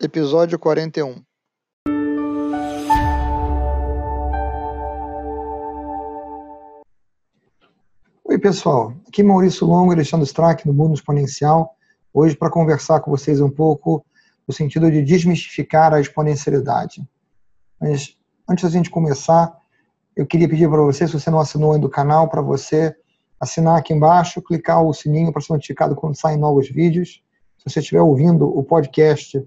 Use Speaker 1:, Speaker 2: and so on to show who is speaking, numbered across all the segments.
Speaker 1: Episódio 41
Speaker 2: Oi, pessoal. Aqui é Maurício Longo e Alexandre Strack, do Mundo Exponencial, hoje para conversar com vocês um pouco no sentido de desmistificar a exponencialidade. Mas antes da gente começar, eu queria pedir para você, se você não assinou ainda o canal, para você assinar aqui embaixo, clicar o sininho para ser notificado quando saem novos vídeos. Se você estiver ouvindo o podcast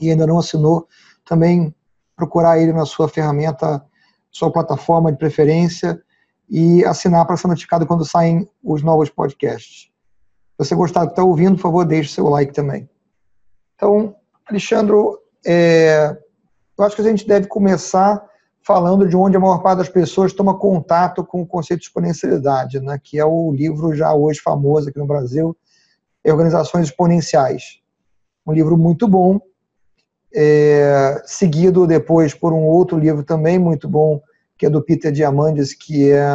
Speaker 2: e ainda não assinou, também procurar ele na sua ferramenta, sua plataforma de preferência e assinar para ser notificado quando saem os novos podcasts. Se você gostar do que está ouvindo, por favor, deixe seu like também. Então, Alexandre, é, eu acho que a gente deve começar falando de onde a maior parte das pessoas toma contato com o conceito de exponencialidade, né, que é o livro já hoje famoso aqui no Brasil, Organizações Exponenciais. Um livro muito bom, é, seguido depois por um outro livro também muito bom, que é do Peter Diamandis, que é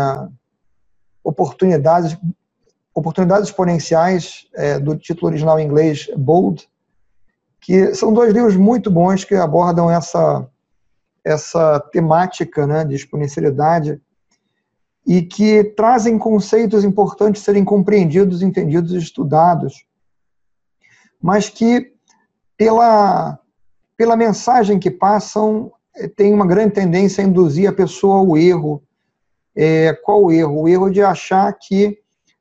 Speaker 2: Oportunidades, Oportunidades Exponenciais, é, do título original em inglês Bold, que são dois livros muito bons que abordam essa, essa temática né, de exponencialidade e que trazem conceitos importantes serem compreendidos, entendidos e estudados, mas que, pela, pela mensagem que passam, eh, tem uma grande tendência a induzir a pessoa ao erro. É, qual o erro? O erro de achar que,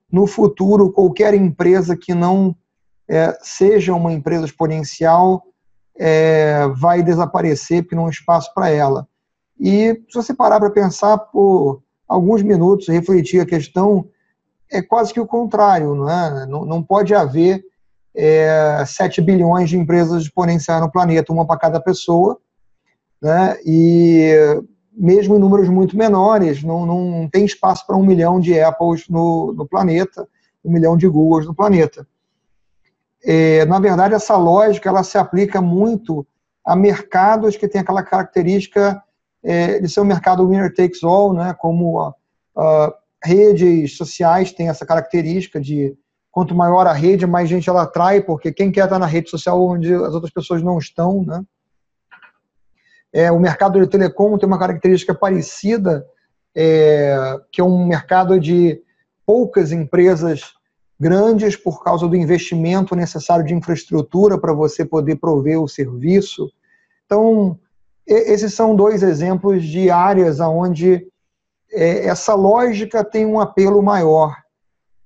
Speaker 2: no futuro, qualquer empresa que não é, seja uma empresa exponencial é, vai desaparecer porque não há espaço para ela. E se você parar para pensar por alguns minutos, refletir a questão, é quase que o contrário, não é? Não, não pode haver é, 7 bilhões de empresas exponenciais no planeta, uma para cada pessoa, né? e mesmo em números muito menores, não, não tem espaço para um milhão de Apples no, no planeta, um milhão de Googles no planeta é, na verdade, essa lógica ela se aplica muito a mercados que têm aquela característica é, de ser um mercado winner takes all, né, como a, a, redes sociais têm essa característica de quanto maior a rede, mais gente ela atrai, porque quem quer estar na rede social onde as outras pessoas não estão, né? É, o mercado de telecom tem uma característica parecida, é, que é um mercado de poucas empresas grandes por causa do investimento necessário de infraestrutura para você poder prover o serviço. Então, esses são dois exemplos de áreas onde é, essa lógica tem um apelo maior.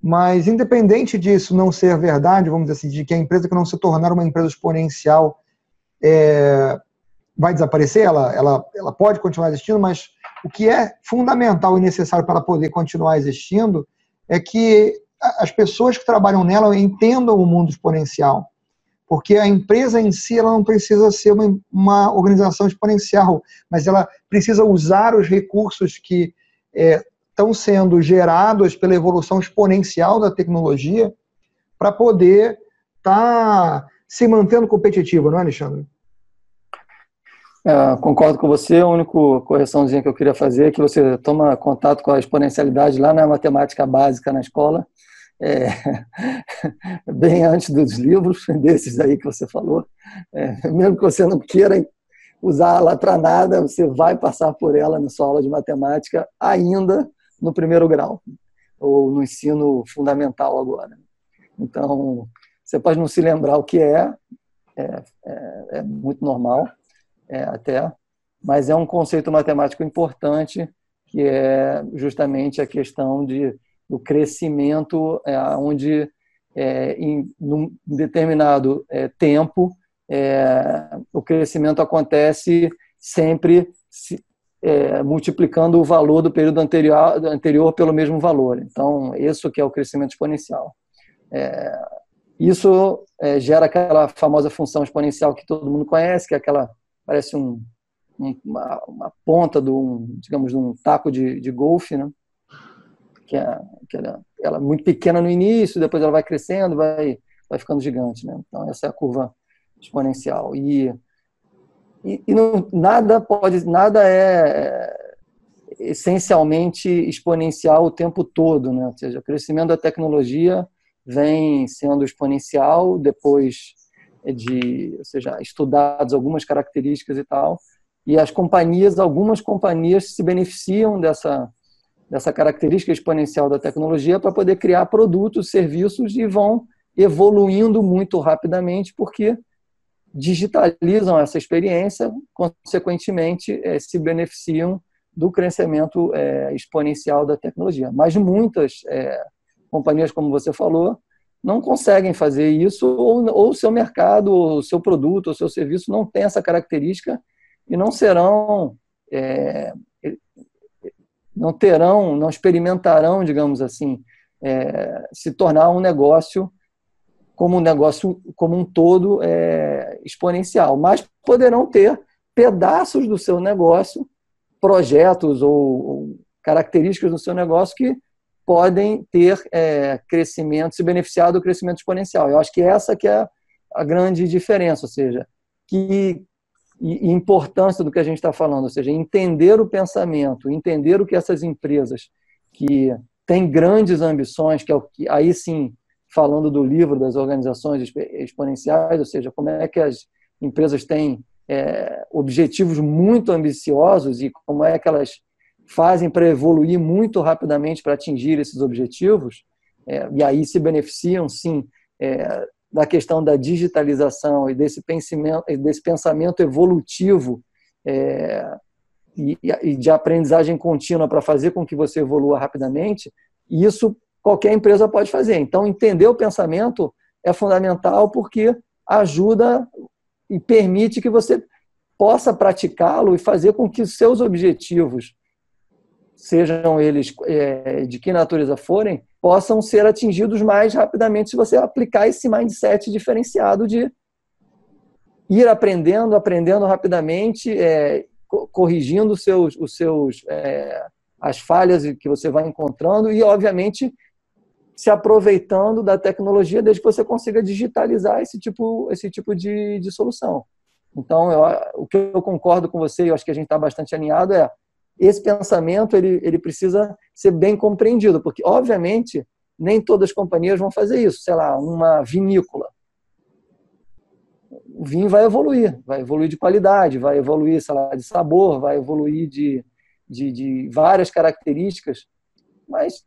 Speaker 2: Mas, independente disso não ser verdade, vamos dizer assim, de que a empresa que não se tornar uma empresa exponencial é, vai desaparecer, ela, ela, ela pode continuar existindo, mas o que é fundamental e necessário para poder continuar existindo é que as pessoas que trabalham nela entendam o mundo exponencial. Porque a empresa em si ela não precisa ser uma, uma organização exponencial, mas ela precisa usar os recursos que é, estão sendo gerados pela evolução exponencial da tecnologia para poder estar tá se mantendo competitiva, não é, Alexandre?
Speaker 3: É, concordo com você. A única correçãozinha que eu queria fazer é que você toma contato com a exponencialidade lá na matemática básica na escola é, bem antes dos livros, desses aí que você falou. É, mesmo que você não queira usar ela para nada, você vai passar por ela na sua aula de matemática ainda no primeiro grau, ou no ensino fundamental agora. Então, você pode não se lembrar o que é, é, é, é muito normal, é, até, mas é um conceito matemático importante, que é justamente a questão de do crescimento, é, onde é, em um determinado tempo o crescimento acontece sempre se, é, multiplicando o valor do período anterior, anterior pelo mesmo valor. Então, isso que é o crescimento exponencial. É, isso gera aquela famosa função exponencial que todo mundo conhece, que é aquela parece um, uma, uma, ponta de um, digamos, de um taco de, de golfe, né? que, é, que ela, ela, é muito pequena no início, depois ela vai crescendo, vai, vai ficando gigante. Né? Então, essa é a curva exponencial. E, e, e não, nada pode, nada é essencialmente exponencial o tempo todo, né? Ou seja, o crescimento da tecnologia vem sendo exponencial, depois de, ou seja, estudados algumas características e tal, e as companhias, algumas companhias se beneficiam dessa dessa característica exponencial da tecnologia para poder criar produtos, serviços e vão evoluindo muito rapidamente porque digitalizam essa experiência, consequentemente é, se beneficiam do crescimento é, exponencial da tecnologia. Mas muitas é, companhias, como você falou, não conseguem fazer isso, ou o seu mercado, o seu produto, o seu serviço não tem essa característica e não serão, é, não terão, não experimentarão, digamos assim, se tornar um negócio como um negócio como um todo é, exponencial, mas poderão ter pedaços do seu negócio projetos ou, ou características do seu negócio que podem ter é, crescimento, se beneficiar do crescimento exponencial. Eu acho que essa que é a grande diferença, ou seja, que e, importância do que a gente está falando, ou seja, entender o pensamento, entender o que essas empresas que têm grandes ambições, que é o que aí sim falando do livro das organizações exponenciais, ou seja, como é que as empresas têm é, objetivos muito ambiciosos e como é que elas fazem para evoluir muito rapidamente para atingir esses objetivos, é, e aí se beneficiam, sim, é, da questão da digitalização e desse pensamento, desse pensamento evolutivo é, e, e, de aprendizagem contínua para fazer com que você evolua rapidamente, isso qualquer empresa pode fazer. Então, entender o pensamento é fundamental porque ajuda e permite que você possa praticá-lo e fazer com que os seus objetivos, sejam eles é, de que natureza forem, possam ser atingidos mais rapidamente se você aplicar esse mindset diferenciado de ir aprendendo, aprendendo rapidamente, é, corrigindo os seus, os seus, é, as falhas que você vai encontrando e, obviamente, se aproveitando da tecnologia desde que você consiga digitalizar esse tipo, esse tipo de, de solução. Então, eu, o que eu concordo com você, e acho que a gente está bastante alinhado, é esse pensamento ele, ele precisa ser bem compreendido, porque, obviamente, nem todas as companhias vão fazer isso. Sei lá, uma vinícola. O vinho vai evoluir, vai evoluir de qualidade, vai evoluir, sei lá, de sabor, vai evoluir de, de, de várias características, mas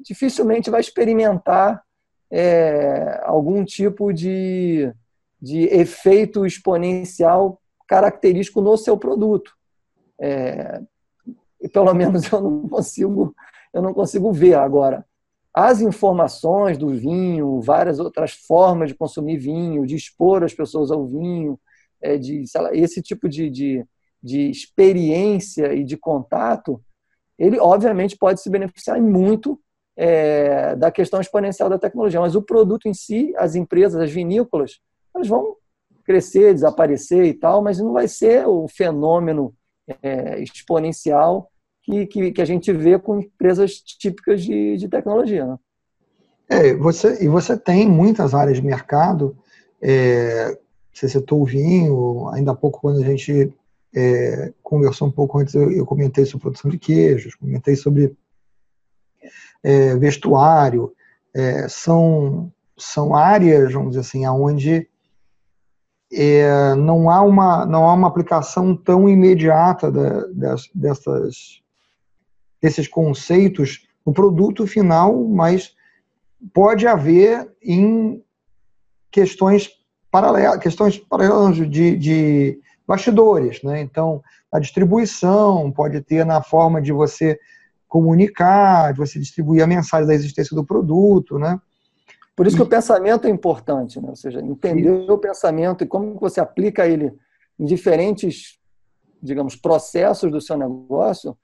Speaker 3: dificilmente vai experimentar é, algum tipo de, de efeito exponencial característico no seu produto. É, e pelo menos eu não consigo eu não consigo ver agora as informações do vinho, várias outras formas de consumir vinho, de expor as pessoas ao vinho, é, de lá, esse tipo de, de, de experiência e de contato, ele obviamente pode se beneficiar muito é, da questão exponencial da tecnologia, mas o produto em si, as empresas, as vinícolas, elas vão crescer, desaparecer e tal, mas não vai ser o fenômeno é, exponencial que, que, que, a gente vê com empresas típicas de, de tecnologia. Né?
Speaker 2: É, você, e você tem muitas áreas de mercado, é, você citou o vinho, ainda há pouco quando a gente é, conversou um pouco antes, eu, eu comentei sobre produção de queijos, comentei sobre é, vestuário, é, são, são áreas, vamos dizer assim, onde é, não, há uma, não há uma aplicação tão imediata da, das, dessas, desses conceitos no produto final, mas pode haver em questões paralelas, questões paralelas de, de bastidores, né? Então, a distribuição pode ter na forma de você comunicar, de você distribuir a mensagem da existência do produto, né?
Speaker 3: Por isso que o pensamento é importante, né? ou seja, entender isso. o pensamento e como você aplica ele em diferentes, digamos, processos do seu negócio,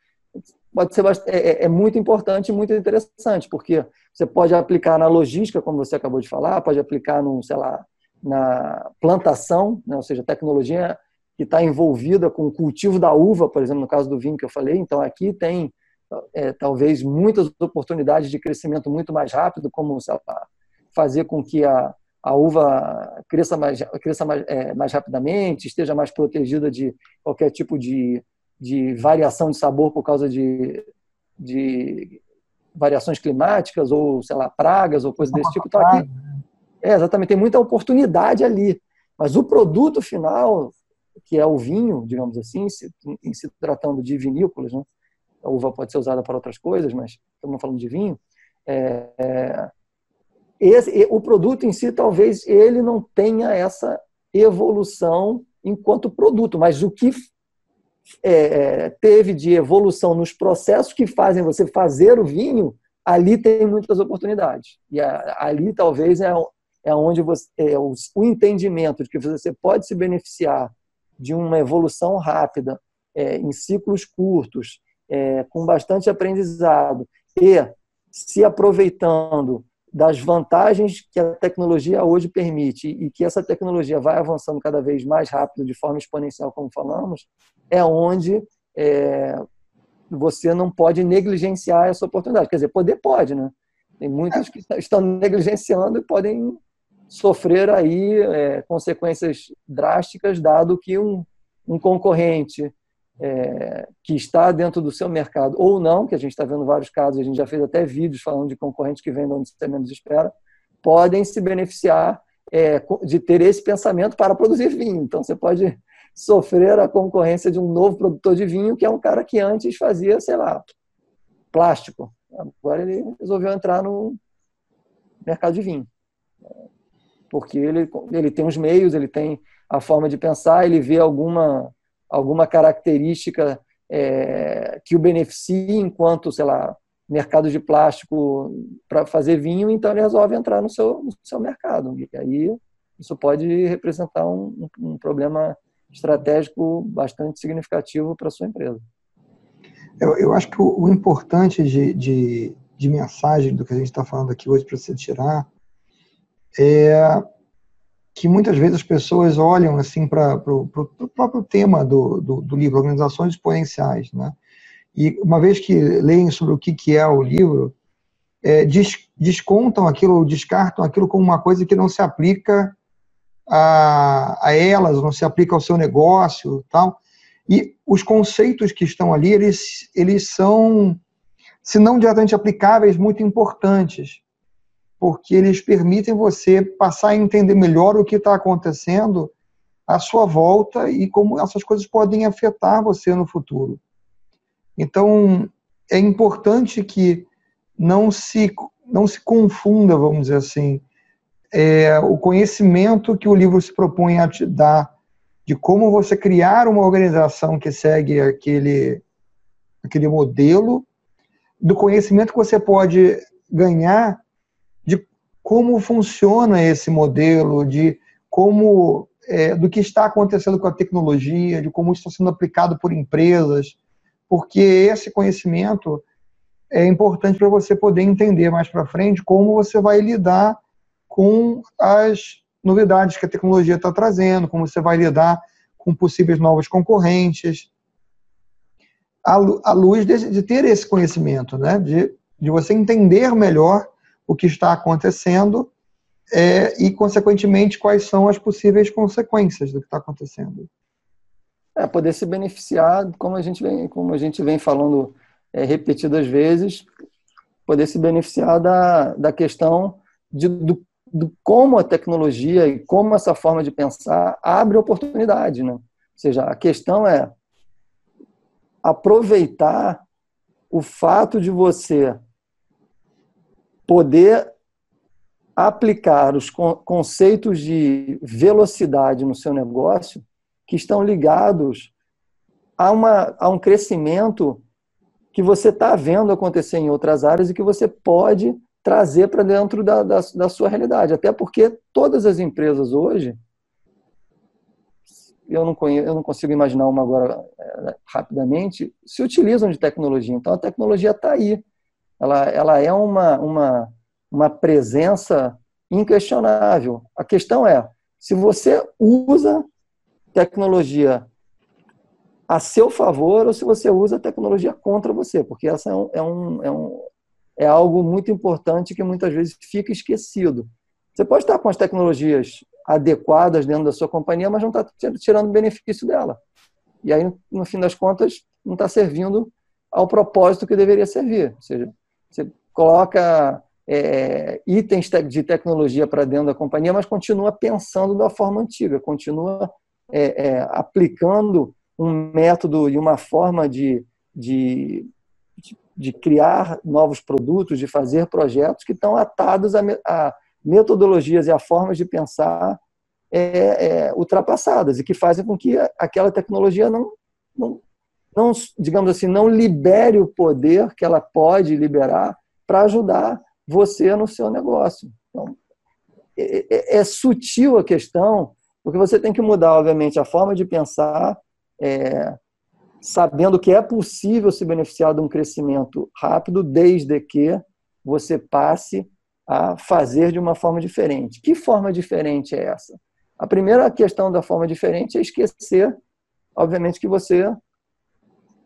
Speaker 3: pode ser é, é, é muito importante e muito interessante, porque você pode aplicar na logística, como você acabou de falar, pode aplicar no, sei lá, na plantação, né? ou seja, tecnologia que está envolvida com o cultivo da uva, por exemplo, no caso do vinho que eu falei. Então, aqui tem é, talvez muitas oportunidades de crescimento muito mais rápido, como lá, fazer com que a, a uva cresça mais, cresça mais, é, mais rapidamente, esteja mais protegida de qualquer tipo de, de variação de sabor por causa de, de variações climáticas ou, sei lá, pragas ou coisas desse tipo. Então, aqui, É, exatamente, tem muita oportunidade ali. Mas o produto final, que é o vinho, digamos assim, em se tratando de vinícolas, né? A uva pode ser usada para outras coisas, mas estamos falando de vinho, é, é, esse, o produto em si, talvez ele não tenha essa evolução enquanto produto, mas o que é, é, teve de evolução nos processos que fazem você fazer o vinho, ali tem muitas oportunidades. E a, ali talvez é, é onde você, é o, o, entendimento de que você pode se beneficiar de uma evolução rápida, é, em ciclos curtos, é, com bastante aprendizado e se aproveitando das vantagens que a tecnologia hoje permite e que essa tecnologia vai avançando cada vez mais rápido, de forma exponencial, como falamos, é onde é, você não pode negligenciar essa oportunidade. Quer dizer, poder pode, né? Tem muitos que estão negligenciando e podem sofrer aí é, consequências drásticas, dado que um, um concorrente é, que está dentro do seu mercado ou não, que a gente está vendo vários casos, a gente já fez até vídeos falando de concorrentes que vendem onde você menos espera, podem se beneficiar é, de ter esse pensamento para produzir vinho. Então, você pode sofrer a concorrência de um novo produtor de vinho, que é um cara que antes fazia, sei lá, plástico. Agora ele resolveu entrar no mercado de vinho. Porque ele, ele tem os meios, ele tem a forma de pensar, ele vê alguma alguma característica é, que o beneficie enquanto, sei lá, mercado de plástico para fazer vinho, então ele resolve entrar no seu, no seu mercado. E aí isso pode representar um, um problema estratégico bastante significativo para a sua empresa.
Speaker 2: Eu, eu acho que o, o importante de, de, de, mensagem do que a gente está falando aqui hoje para você tirar é que muitas vezes as pessoas olham assim para o próprio tema do, do, do, livro, Organizações Exponenciais, né? E uma vez que leem sobre o que, que é o livro, é, des, descontam aquilo, descartam aquilo como uma coisa que não se aplica a, a elas, não se aplica ao seu negócio, tal. E os conceitos que estão ali, eles, eles são, se não diretamente aplicáveis, muito importantes porque eles permitem você passar a entender melhor o que está acontecendo à sua volta e como essas coisas podem afetar você no futuro. Então, é importante que não se, não se confunda, vamos dizer assim, é, o conhecimento que o livro se propõe a te dar de como você criar uma organização que segue aquele, aquele modelo, do conhecimento que você pode ganhar como funciona esse modelo, de como é, do que está acontecendo com a tecnologia, de como está sendo aplicado por empresas, porque esse conhecimento é importante para você poder entender mais para frente como você vai lidar com as novidades que a tecnologia está trazendo, como você vai lidar com possíveis novos concorrentes, à luz de, de ter esse conhecimento, né? de, de você entender melhor o que está acontecendo é, e, consequentemente, quais são as possíveis consequências do que está acontecendo.
Speaker 3: É, poder se beneficiar, como a gente vem, como a gente vem falando é, repetidas vezes, poder se beneficiar da, da questão de, do, do como a tecnologia e como essa forma de pensar abre oportunidade. Né? Ou seja, a questão é aproveitar o fato de você poder aplicar os conceitos de velocidade no seu negócio que estão ligados a, uma, a um crescimento que você está vendo acontecer em outras áreas e que você pode trazer para dentro da, da, da, sua realidade. Até porque todas as empresas hoje, eu não, conheço, eu não consigo imaginar uma agora é, rapidamente, se utilizam de tecnologia. Então a tecnologia está aí ela, ela é uma, uma, uma presença inquestionável. A questão é, se você usa tecnologia a seu favor ou se você usa tecnologia contra você, porque essa é, um, é, um, é, um, é algo muito importante que muitas vezes fica esquecido. Você pode estar com as tecnologias adequadas dentro da sua companhia, mas não está tirando benefício dela. E aí, no fim das contas, não está servindo ao propósito que deveria servir. Ou seja, você coloca é, itens de tecnologia para dentro da companhia, mas continua pensando da forma antiga, continua é, é, aplicando um método e uma forma de, de, de, criar novos produtos, de fazer projetos que estão atados a, a metodologias e a formas de pensar é, é, ultrapassadas e que fazem com que aquela tecnologia não, não, não, digamos assim, não libere o poder que ela pode liberar para ajudar você no seu negócio. Então, é, é, é, sutil a questão, porque você tem que mudar, obviamente, a forma de pensar, é, sabendo que é possível se beneficiar de um crescimento rápido, desde que você passe a fazer de uma forma diferente. Que forma diferente é essa? A primeira questão da forma diferente é esquecer, obviamente, que você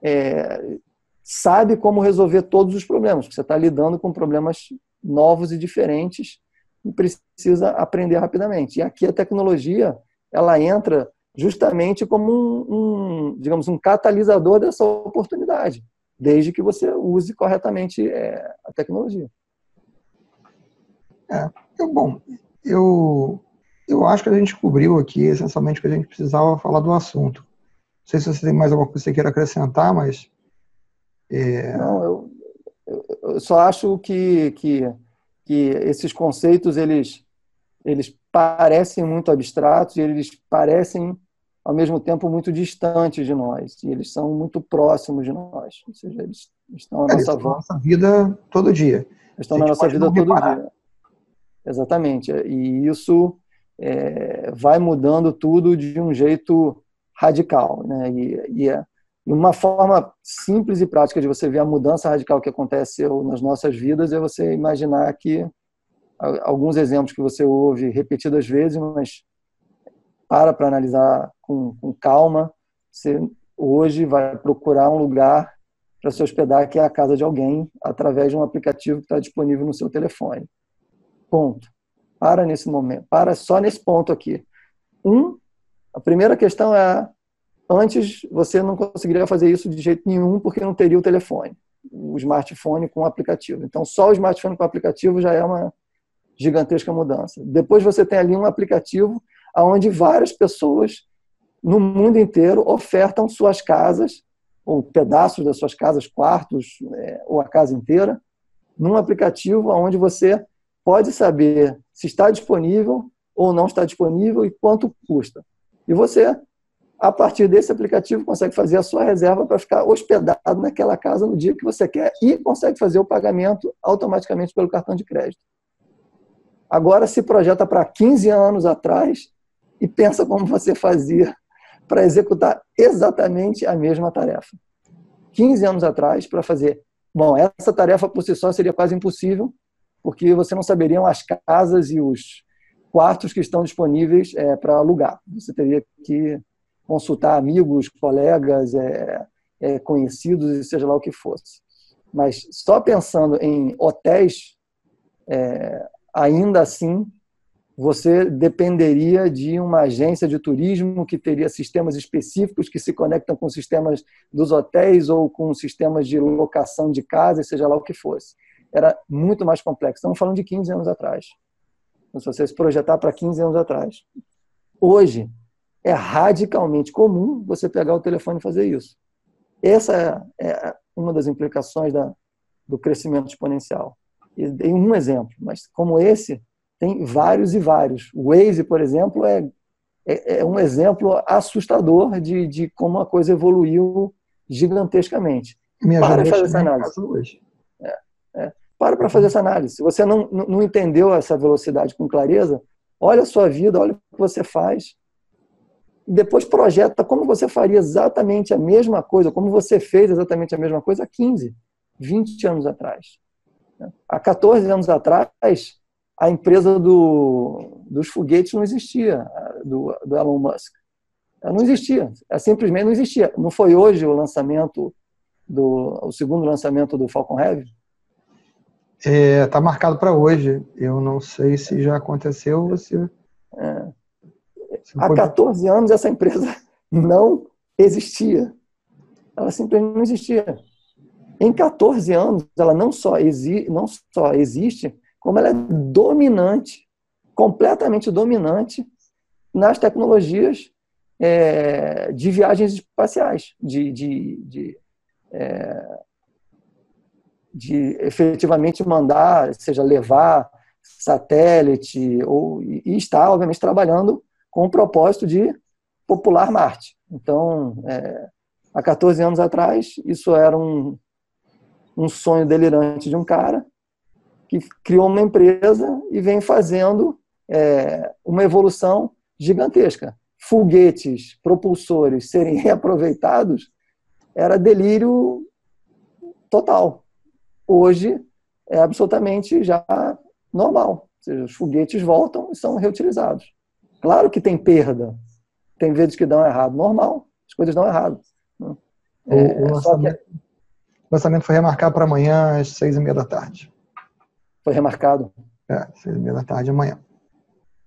Speaker 3: é, sabe como resolver todos os problemas, você está lidando com problemas novos e diferentes e precisa aprender rapidamente. E aqui a tecnologia ela entra justamente como um, um digamos, um catalisador dessa oportunidade, desde que você use corretamente é, a tecnologia.
Speaker 2: É, bom, eu, eu acho que a gente cobriu aqui essencialmente o que a gente precisava falar do assunto. Não sei se você tem mais alguma coisa que você queira acrescentar, mas.
Speaker 3: É... Não, eu, eu só acho que, que, que esses conceitos eles, eles parecem muito abstratos e eles parecem ao mesmo tempo muito distantes de nós. E eles são muito próximos de nós. Ou seja eles estão na é, nossa,
Speaker 2: nossa vida todo dia.
Speaker 3: Estão na nossa vida todo dia. Exatamente. E isso é, vai mudando tudo de um jeito radical né e, é, e uma forma simples e prática de você ver a mudança radical que aconteceu nas nossas vidas é você imaginar que alguns exemplos que você ouve repetidas vezes, mas para para analisar com, com calma. Você hoje vai procurar um lugar para se hospedar que é a casa de alguém através de um aplicativo que está disponível no seu telefone. Ponto. Para nesse momento. Para só nesse ponto aqui. Um, a primeira questão é Antes, você não conseguiria fazer isso de jeito nenhum porque não teria o telefone, o smartphone com o aplicativo. Então, só o smartphone com o aplicativo já é uma gigantesca mudança. Depois, você tem ali um aplicativo onde várias pessoas no mundo inteiro ofertam suas casas, ou pedaços das suas casas, quartos, é, ou a casa inteira, num aplicativo onde você pode saber se está disponível ou não está disponível e quanto custa. E você a partir desse aplicativo, consegue fazer a sua reserva para ficar hospedado naquela casa no dia que você quer e consegue fazer o pagamento automaticamente pelo cartão de crédito. Agora se projeta para 15 anos atrás e pensa como você fazia para executar exatamente a mesma tarefa. 15 anos atrás, para fazer. Bom, essa tarefa por si só seria quase impossível, porque você não saberia as casas e os quartos que estão disponíveis é, para alugar. Você teria que consultar amigos, colegas, é, é, conhecidos, e seja lá o que fosse. Mas só pensando em hotéis, é, ainda assim, você dependeria de uma agência de turismo que teria sistemas específicos que se conectam com sistemas dos hotéis ou com sistemas de locação de casa, seja lá o que fosse. Era muito mais complexo. Estamos falando de 15 anos atrás. Então, se você se projetar para 15 anos atrás. Hoje, é radicalmente comum você pegar o telefone e fazer isso. Essa é, é uma das implicações da, do crescimento exponencial. E dei um exemplo, mas como esse, tem vários e vários. O Waze, por exemplo, é, é, é um exemplo assustador de, de como a coisa evoluiu gigantescamente.
Speaker 2: Minha para fazer essa análise.
Speaker 3: É, é. Para para fazer essa análise. Se você não, não entendeu essa velocidade com clareza, olha a sua vida, olha o que você faz, depois projeta como você faria exatamente a mesma coisa, como você fez exatamente a mesma coisa há 15, 20 anos atrás. Há 14 anos atrás, a empresa do, dos foguetes não existia, do, do Elon Musk. Ela não existia, ela simplesmente não existia. Não foi hoje o lançamento, do, o segundo lançamento do Falcon Heavy?
Speaker 2: Está é, tá marcado para hoje. Eu não sei se já aconteceu ou se...
Speaker 3: É. Há 14 anos essa empresa não existia. Ela simplesmente não existia. Em 14 anos, ela não só, exi não só existe, como ela é dominante, completamente dominante nas tecnologias é, de viagens espaciais, de, de, de, é, de efetivamente mandar, seja levar satélite, ou, e está, obviamente, trabalhando com o propósito de popular Marte. Então, é, há 14 anos atrás, isso era um, um sonho delirante de um cara que criou uma empresa e vem fazendo é, uma evolução gigantesca. Foguetes, propulsores serem reaproveitados era delírio total. Hoje é absolutamente já normal. Ou seja, os foguetes voltam e são reutilizados. Claro que tem perda, tem vezes que dão errado, normal, as coisas dão errado. Né?
Speaker 2: É, o, lançamento, que... o lançamento foi remarcado para amanhã às seis e meia da tarde.
Speaker 3: Foi remarcado?
Speaker 2: É, seis e meia da tarde amanhã.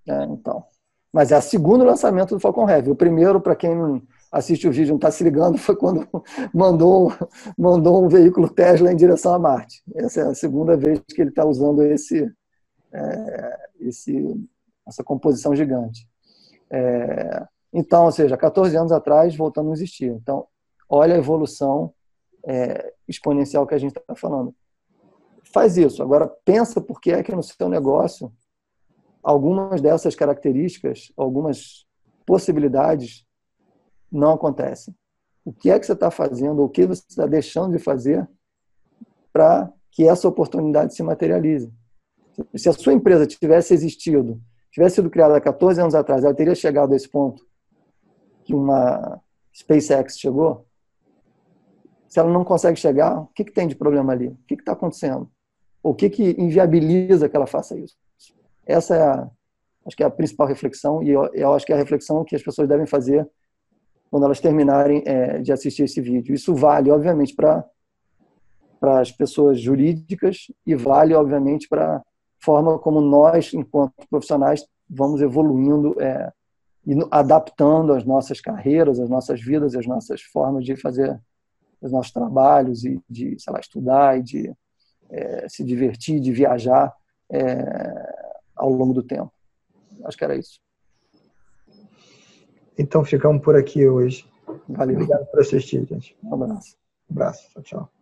Speaker 3: É, então. Mas é o segundo lançamento do Falcon Heavy. O primeiro, para quem assiste o vídeo não está se ligando, foi quando mandou, mandou um veículo Tesla em direção a Marte. Essa é a segunda vez que ele está usando esse, é, esse, essa composição gigante. É, então, ou seja, 14 anos atrás, voltando a existir. Então, olha a evolução é, exponencial que a gente está falando faz isso. Agora, pensa por que é que no seu negócio algumas dessas características, algumas possibilidades não acontecem. O que é que você está fazendo, ou o que você está deixando de fazer para que essa oportunidade se materialize? Se a sua empresa tivesse existido, tivesse sido criada há 14 anos atrás, ela teria chegado a esse ponto que uma SpaceX chegou? Se ela não consegue chegar, o que, que tem de problema ali? O que está acontecendo? O que, que inviabiliza que ela faça isso? Essa é a, acho que é a principal reflexão e eu, eu acho que é a reflexão que as pessoas devem fazer quando elas terminarem é, de assistir esse vídeo. Isso vale, obviamente, para as pessoas jurídicas e vale, obviamente, para a forma como nós, enquanto profissionais, vamos evoluindo é, e adaptando as nossas carreiras, as nossas vidas, as nossas formas de fazer os nossos trabalhos e de, sei lá, estudar e de é, se divertir, de viajar é, ao longo do tempo. Acho que era isso.
Speaker 2: Então ficamos por aqui hoje.
Speaker 3: Valeu.
Speaker 2: Obrigado por assistir, gente.
Speaker 3: Um abraço.
Speaker 2: Um abraço. Tchau, tchau.